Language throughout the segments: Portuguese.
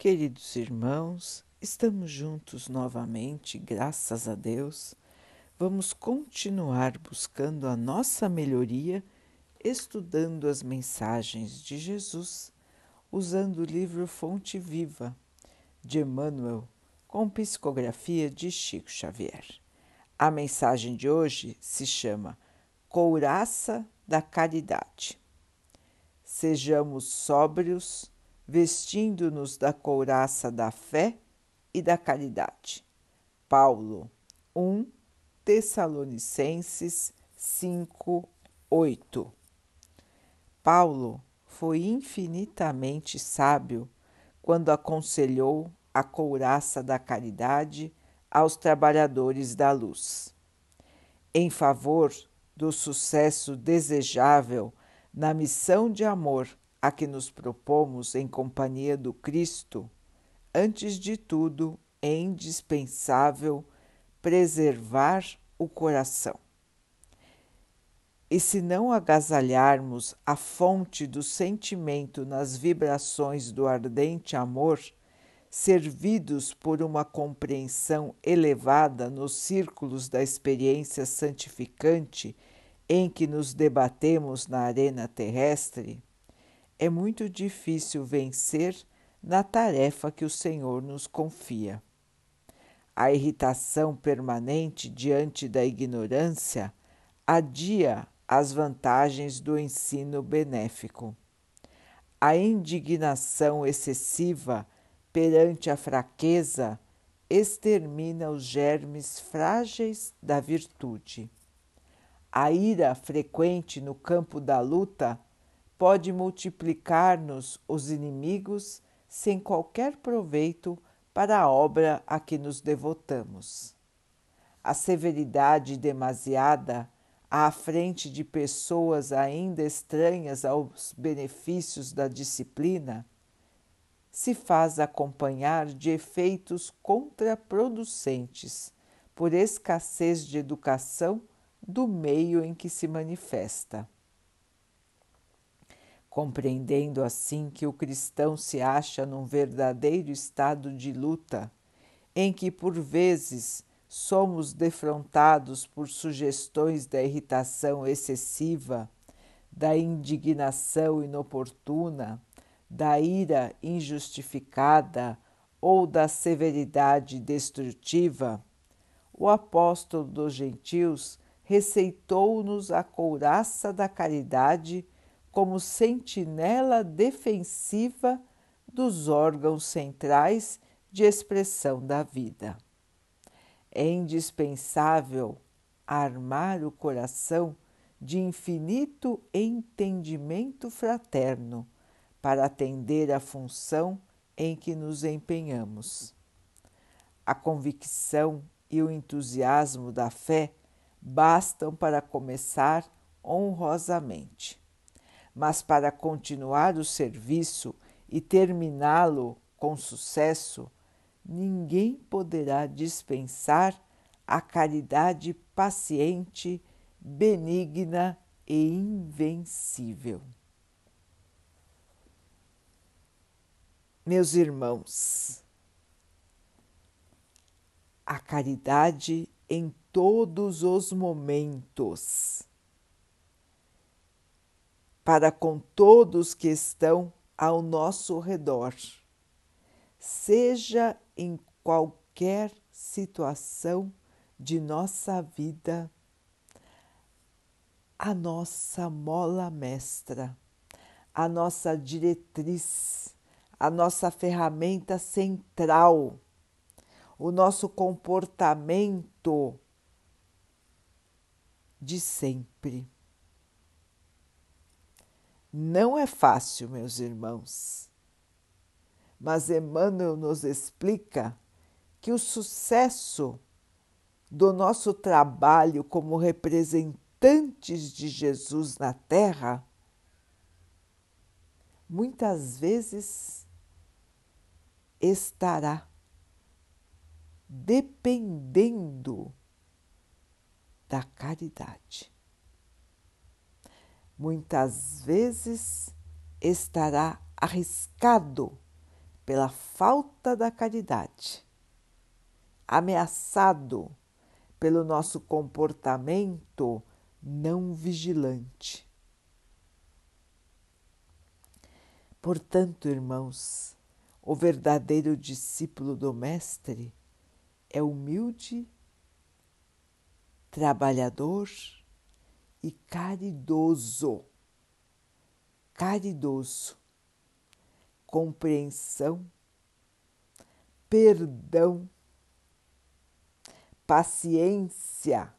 Queridos irmãos, estamos juntos novamente, graças a Deus. Vamos continuar buscando a nossa melhoria, estudando as mensagens de Jesus, usando o livro Fonte Viva de Emmanuel, com psicografia de Chico Xavier. A mensagem de hoje se chama Couraça da Caridade. Sejamos sóbrios vestindo-nos da couraça da fé e da caridade. Paulo 1 Tessalonicenses 5, 8 Paulo foi infinitamente sábio quando aconselhou a couraça da caridade aos trabalhadores da luz. Em favor do sucesso desejável na missão de amor a que nos propomos em companhia do Cristo, antes de tudo é indispensável preservar o coração. E se não agasalharmos a fonte do sentimento nas vibrações do ardente amor, servidos por uma compreensão elevada nos círculos da experiência santificante em que nos debatemos na arena terrestre, é muito difícil vencer na tarefa que o Senhor nos confia. A irritação permanente diante da ignorância adia as vantagens do ensino benéfico. A indignação excessiva perante a fraqueza extermina os germes frágeis da virtude. A ira frequente no campo da luta pode multiplicar-nos os inimigos sem qualquer proveito para a obra a que nos devotamos. A severidade demasiada à frente de pessoas ainda estranhas aos benefícios da disciplina se faz acompanhar de efeitos contraproducentes por escassez de educação do meio em que se manifesta compreendendo assim que o cristão se acha num verdadeiro estado de luta, em que por vezes somos defrontados por sugestões da irritação excessiva, da indignação inoportuna, da ira injustificada ou da severidade destrutiva, o apóstolo dos gentios receitou-nos a couraça da caridade como sentinela defensiva dos órgãos centrais de expressão da vida. É indispensável armar o coração de infinito entendimento fraterno para atender à função em que nos empenhamos. A convicção e o entusiasmo da fé bastam para começar honrosamente mas para continuar o serviço e terminá-lo com sucesso, ninguém poderá dispensar a caridade paciente, benigna e invencível. Meus irmãos, a caridade em todos os momentos para com todos que estão ao nosso redor, seja em qualquer situação de nossa vida, a nossa mola mestra, a nossa diretriz, a nossa ferramenta central, o nosso comportamento de sempre. Não é fácil, meus irmãos, mas Emmanuel nos explica que o sucesso do nosso trabalho como representantes de Jesus na Terra muitas vezes estará dependendo da caridade muitas vezes estará arriscado pela falta da caridade, ameaçado pelo nosso comportamento não vigilante. Portanto, irmãos, o verdadeiro discípulo do Mestre é humilde, trabalhador e caridoso. Caridoso, compreensão, perdão, paciência.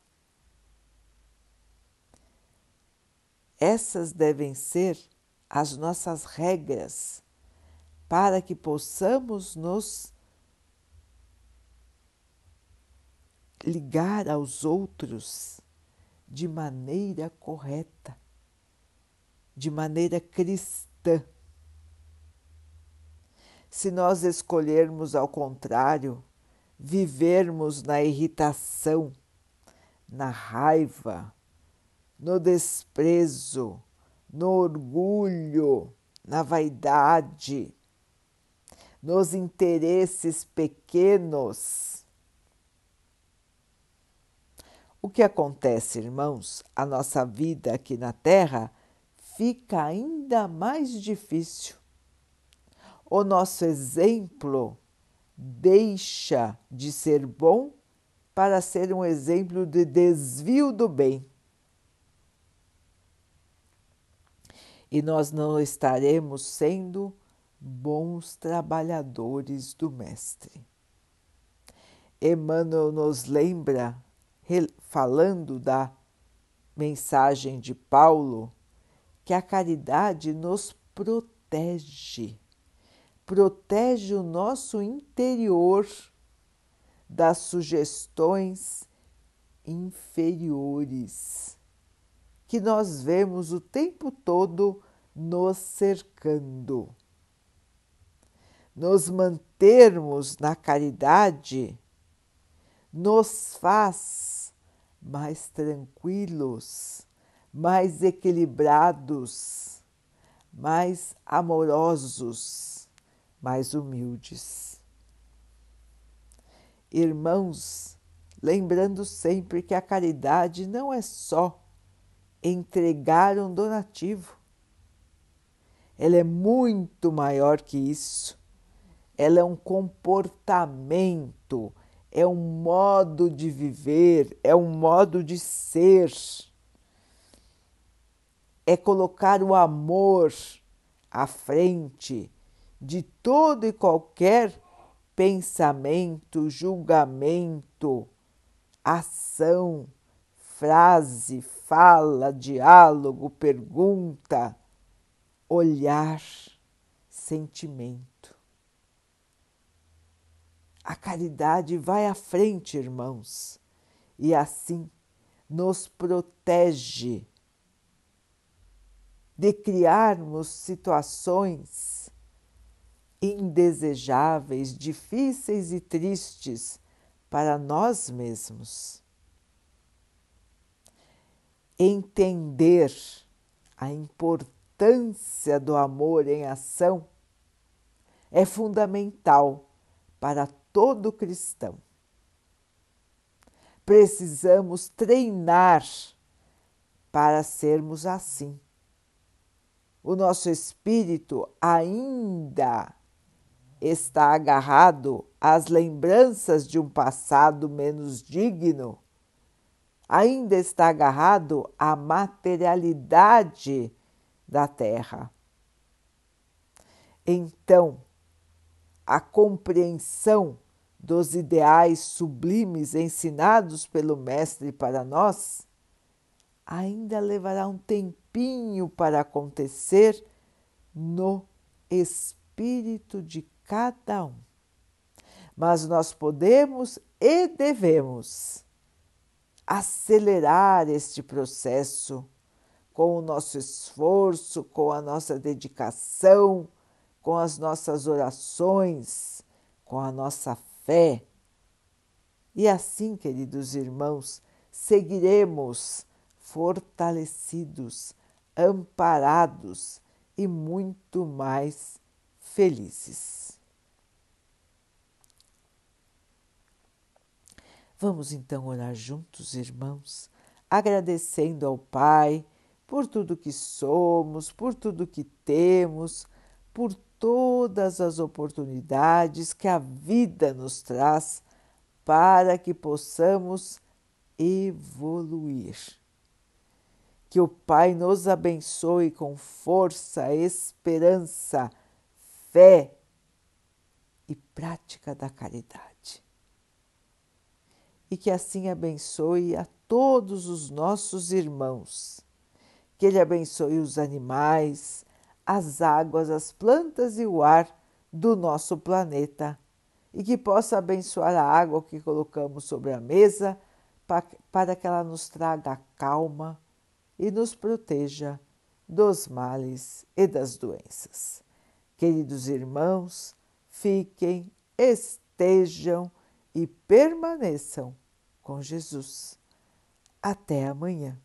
Essas devem ser as nossas regras para que possamos nos ligar aos outros de maneira correta, de maneira cristã. Se nós escolhermos ao contrário, vivermos na irritação, na raiva, no desprezo, no orgulho, na vaidade, nos interesses pequenos. O que acontece, irmãos? A nossa vida aqui na Terra fica ainda mais difícil. O nosso exemplo deixa de ser bom para ser um exemplo de desvio do bem. E nós não estaremos sendo bons trabalhadores do Mestre. Emmanuel nos lembra, falando da mensagem de Paulo, que a caridade nos protege, protege o nosso interior das sugestões inferiores que nós vemos o tempo todo nos cercando. Nos mantermos na caridade nos faz mais tranquilos, mais equilibrados, mais amorosos, mais humildes. Irmãos, lembrando sempre que a caridade não é só entregar um donativo, ela é muito maior que isso ela é um comportamento, é um modo de viver, é um modo de ser. É colocar o amor à frente de todo e qualquer pensamento, julgamento, ação, frase, fala, diálogo, pergunta, olhar, sentimento. A caridade vai à frente, irmãos, e assim nos protege de criarmos situações indesejáveis, difíceis e tristes para nós mesmos. Entender a importância do amor em ação é fundamental para todo cristão. Precisamos treinar para sermos assim. O nosso espírito ainda está agarrado às lembranças de um passado menos digno, ainda está agarrado à materialidade da terra. Então, a compreensão dos ideais sublimes ensinados pelo Mestre para nós, ainda levará um tempinho para acontecer no espírito de cada um. Mas nós podemos e devemos acelerar este processo com o nosso esforço, com a nossa dedicação com as nossas orações, com a nossa fé. E assim, queridos irmãos, seguiremos fortalecidos, amparados e muito mais felizes. Vamos então orar juntos, irmãos, agradecendo ao Pai por tudo que somos, por tudo que temos, por todas as oportunidades que a vida nos traz para que possamos evoluir. Que o Pai nos abençoe com força, esperança, fé e prática da caridade. E que assim abençoe a todos os nossos irmãos. Que Ele abençoe os animais, as águas, as plantas e o ar do nosso planeta e que possa abençoar a água que colocamos sobre a mesa para que ela nos traga calma e nos proteja dos males e das doenças. Queridos irmãos, fiquem, estejam e permaneçam com Jesus. Até amanhã.